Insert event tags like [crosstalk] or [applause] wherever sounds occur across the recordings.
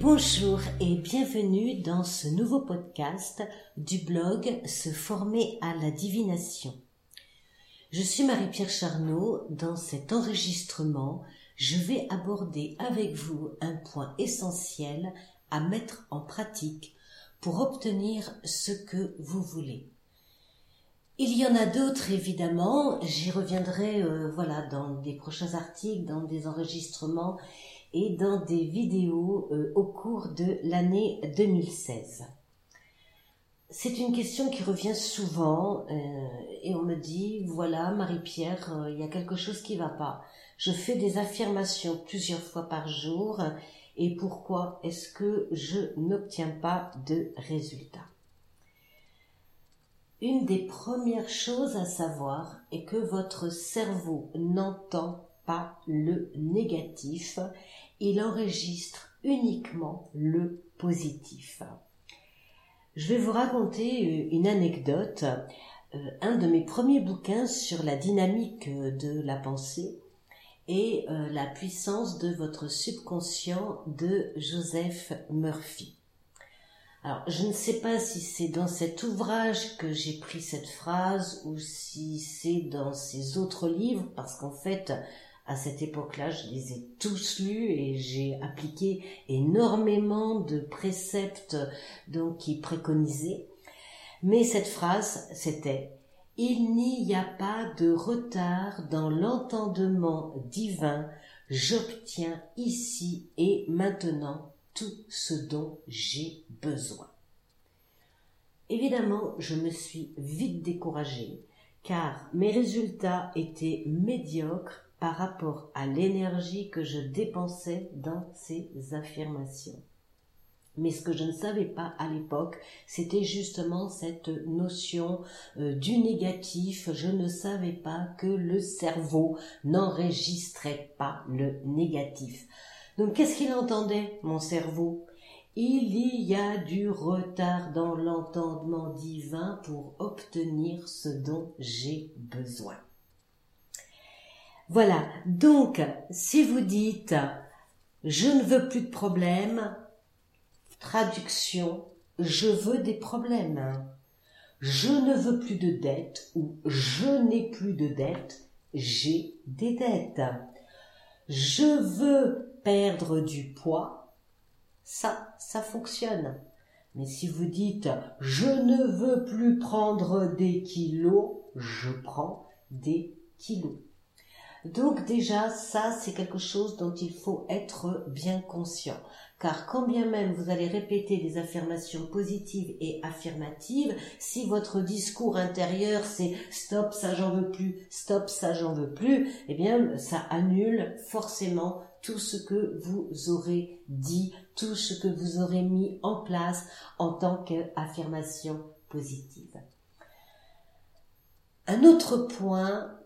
Bonjour et bienvenue dans ce nouveau podcast du blog Se former à la divination. Je suis Marie-Pierre Charnot. Dans cet enregistrement, je vais aborder avec vous un point essentiel à mettre en pratique pour obtenir ce que vous voulez. Il y en a d'autres évidemment, j'y reviendrai euh, voilà dans des prochains articles, dans des enregistrements et dans des vidéos euh, au cours de l'année 2016. C'est une question qui revient souvent euh, et on me dit voilà Marie-Pierre, euh, il y a quelque chose qui va pas. Je fais des affirmations plusieurs fois par jour et pourquoi est-ce que je n'obtiens pas de résultats? Une des premières choses à savoir est que votre cerveau n'entend le négatif, il enregistre uniquement le positif. Je vais vous raconter euh, une anecdote. Euh, un de mes premiers bouquins sur la dynamique de la pensée et euh, la puissance de votre subconscient de Joseph Murphy. Alors, je ne sais pas si c'est dans cet ouvrage que j'ai pris cette phrase ou si c'est dans ses autres livres, parce qu'en fait, à cette époque-là, je les ai tous lus et j'ai appliqué énormément de préceptes donc qui préconisaient. Mais cette phrase, c'était il n'y a pas de retard dans l'entendement divin, j'obtiens ici et maintenant tout ce dont j'ai besoin. Évidemment, je me suis vite découragée, car mes résultats étaient médiocres par rapport à l'énergie que je dépensais dans ces affirmations. Mais ce que je ne savais pas à l'époque, c'était justement cette notion euh, du négatif. Je ne savais pas que le cerveau n'enregistrait pas le négatif. Donc qu'est-ce qu'il entendait, mon cerveau? Il y a du retard dans l'entendement divin pour obtenir ce dont j'ai besoin. Voilà. Donc, si vous dites je ne veux plus de problèmes, traduction, je veux des problèmes. Je ne veux plus de dettes ou je n'ai plus de dettes, j'ai des dettes. Je veux perdre du poids, ça, ça fonctionne. Mais si vous dites je ne veux plus prendre des kilos, je prends des kilos. Donc déjà, ça, c'est quelque chose dont il faut être bien conscient. Car quand bien même vous allez répéter des affirmations positives et affirmatives, si votre discours intérieur c'est stop, ça j'en veux plus, stop, ça j'en veux plus, eh bien, ça annule forcément tout ce que vous aurez dit, tout ce que vous aurez mis en place en tant qu'affirmation positive. Un autre point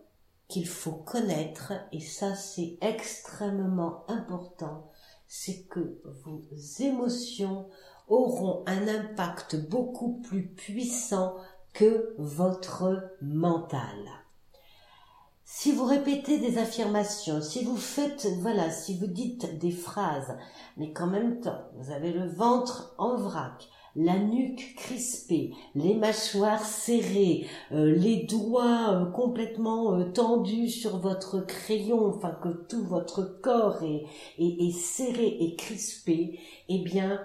qu'il faut connaître, et ça c'est extrêmement important, c'est que vos émotions auront un impact beaucoup plus puissant que votre mental. Si vous répétez des affirmations, si vous faites, voilà, si vous dites des phrases, mais qu'en même temps, vous avez le ventre en vrac, la nuque crispée, les mâchoires serrées, euh, les doigts euh, complètement euh, tendus sur votre crayon, enfin que tout votre corps est, est, serré et crispé, eh bien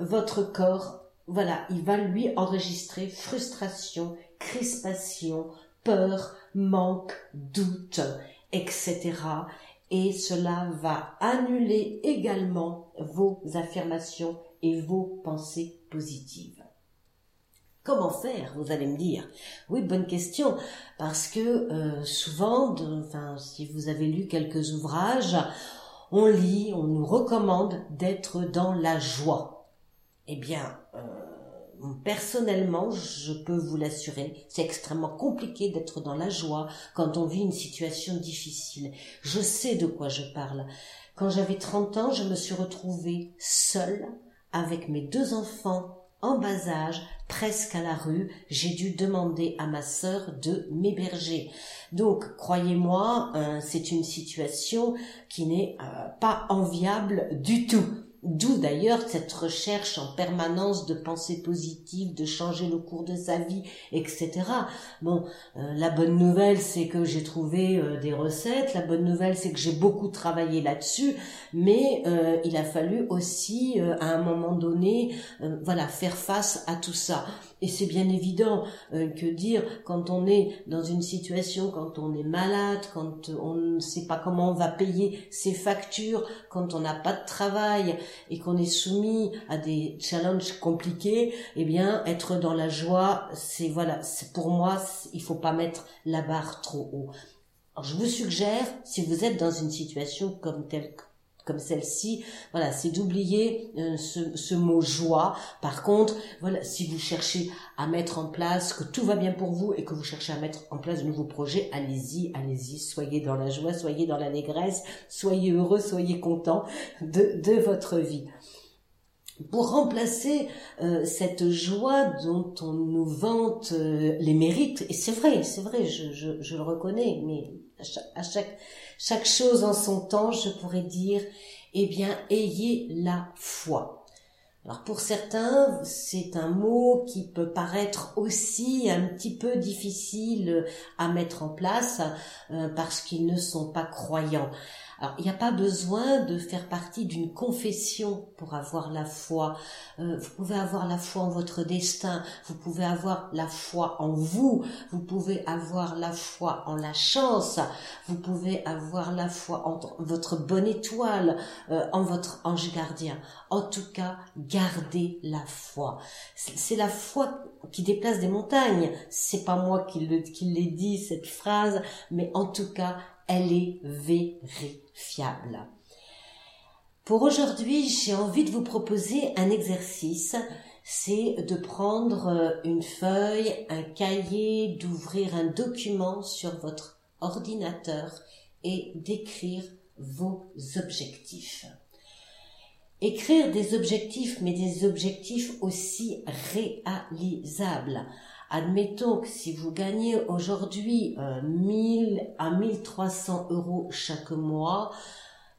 votre corps, voilà, il va lui enregistrer frustration, crispation, peur, manque, doute, etc. Et cela va annuler également vos affirmations et vos pensées positives. Comment faire, vous allez me dire? Oui, bonne question, parce que euh, souvent, enfin, si vous avez lu quelques ouvrages, on lit, on nous recommande d'être dans la joie. Eh bien, euh, personnellement, je peux vous l'assurer, c'est extrêmement compliqué d'être dans la joie quand on vit une situation difficile. Je sais de quoi je parle. Quand j'avais 30 ans, je me suis retrouvée seule avec mes deux enfants en bas âge, presque à la rue, j'ai dû demander à ma sœur de m'héberger. Donc, croyez-moi, euh, c'est une situation qui n'est euh, pas enviable du tout. D'où d'ailleurs cette recherche en permanence de pensée positive, de changer le cours de sa vie, etc. Bon, euh, la bonne nouvelle c'est que j'ai trouvé euh, des recettes, la bonne nouvelle c'est que j'ai beaucoup travaillé là-dessus, mais euh, il a fallu aussi à un moment donné, voilà, faire face à tout ça. Et c'est bien évident que dire quand on est dans une situation, quand on est malade, quand on ne sait pas comment on va payer ses factures, quand on n'a pas de travail, et qu'on est soumis à des challenges compliqués, eh bien, être dans la joie, c'est voilà, c'est pour moi, il faut pas mettre la barre trop haut. Je vous suggère, si vous êtes dans une situation comme telle comme celle-ci, voilà, c'est d'oublier euh, ce, mot joie. Par contre, voilà, si vous cherchez à mettre en place, que tout va bien pour vous et que vous cherchez à mettre en place de nouveaux projets, allez-y, allez-y, soyez dans la joie, soyez dans l'allégresse, soyez heureux, soyez content de, de votre vie pour remplacer euh, cette joie dont on nous vante euh, les mérites, et c'est vrai, c'est vrai, je, je, le reconnais, mais à chaque, chaque chose en son temps, je pourrais dire, eh bien, ayez la foi. Alors pour certains, c'est un mot qui peut paraître aussi un petit peu difficile à mettre en place euh, parce qu'ils ne sont pas croyants. Alors, il n'y a pas besoin de faire partie d'une confession pour avoir la foi. Euh, vous pouvez avoir la foi en votre destin, vous pouvez avoir la foi en vous, vous pouvez avoir la foi en la chance, vous pouvez avoir la foi en votre bonne étoile, euh, en votre ange gardien. En tout cas, gardez la foi. C'est la foi qui déplace des montagnes. C'est pas moi qui l'ai dit cette phrase, mais en tout cas, elle est vérifiable. Pour aujourd'hui, j'ai envie de vous proposer un exercice. C'est de prendre une feuille, un cahier, d'ouvrir un document sur votre ordinateur et d'écrire vos objectifs. Écrire des objectifs, mais des objectifs aussi réalisables. Admettons que si vous gagnez aujourd'hui 1000 euh, à 1300 euros chaque mois,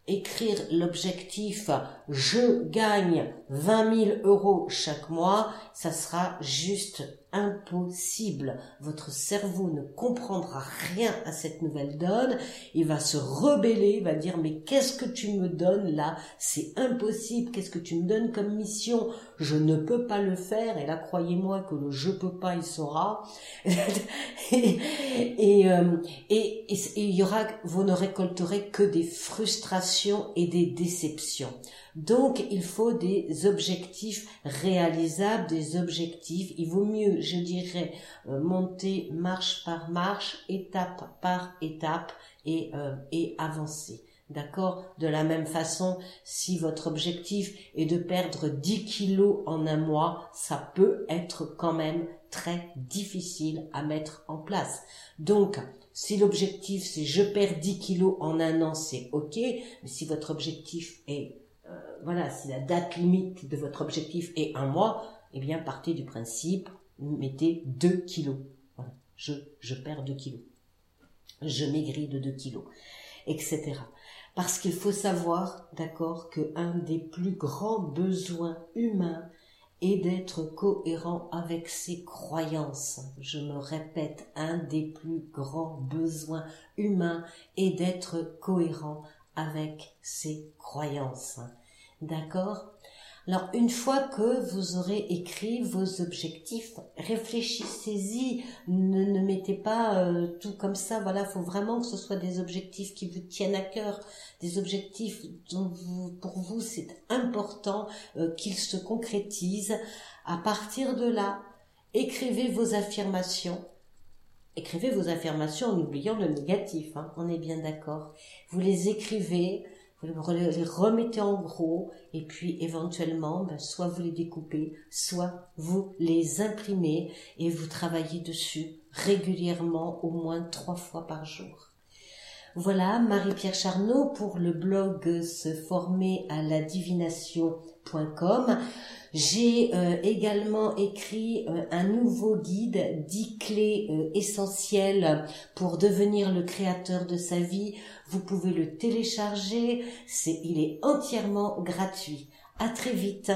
écrire l'objectif je gagne 20 000 euros chaque mois, ça sera juste impossible. Votre cerveau ne comprendra rien à cette nouvelle donne. Il va se rebeller, va dire mais qu'est-ce que tu me donnes là? C'est impossible. Qu'est-ce que tu me donnes comme mission? Je ne peux pas le faire. Et là, croyez-moi que le je peux pas, il saura. [laughs] et, et, euh, et, et il y aura, vous ne récolterez que des frustrations et des déceptions. Donc, il faut des objectifs réalisables, des objectifs. Il vaut mieux, je dirais, euh, monter marche par marche, étape par étape et, euh, et avancer. D'accord? De la même façon, si votre objectif est de perdre 10 kilos en un mois, ça peut être quand même très difficile à mettre en place. Donc, si l'objectif c'est je perds 10 kilos en un an, c'est ok. Mais si votre objectif est voilà, si la date limite de votre objectif est un mois, eh bien, partez du principe, mettez 2 kilos. Voilà. Je, je perds 2 kilos. Je maigris de 2 kilos. Etc. Parce qu'il faut savoir, d'accord, que un des plus grands besoins humains est d'être cohérent avec ses croyances. Je me répète, un des plus grands besoins humains est d'être cohérent avec ses croyances. D'accord? Alors une fois que vous aurez écrit vos objectifs, réfléchissez-y, ne, mettez pas euh, tout comme ça, voilà, faut vraiment que ce soit des objectifs qui vous tiennent à cœur, des objectifs dont vous, pour vous c'est important euh, qu'ils se concrétisent. À partir de là, écrivez vos affirmations. Écrivez vos affirmations en oubliant le négatif, hein, on est bien d'accord. Vous les écrivez, vous les remettez en gros et puis éventuellement, ben, soit vous les découpez, soit vous les imprimez et vous travaillez dessus régulièrement au moins trois fois par jour. Voilà, Marie-Pierre Charnot pour le blog se former à la divination.com. J'ai euh, également écrit euh, un nouveau guide, 10 clés euh, essentielles pour devenir le créateur de sa vie. Vous pouvez le télécharger, il est entièrement gratuit. À très vite.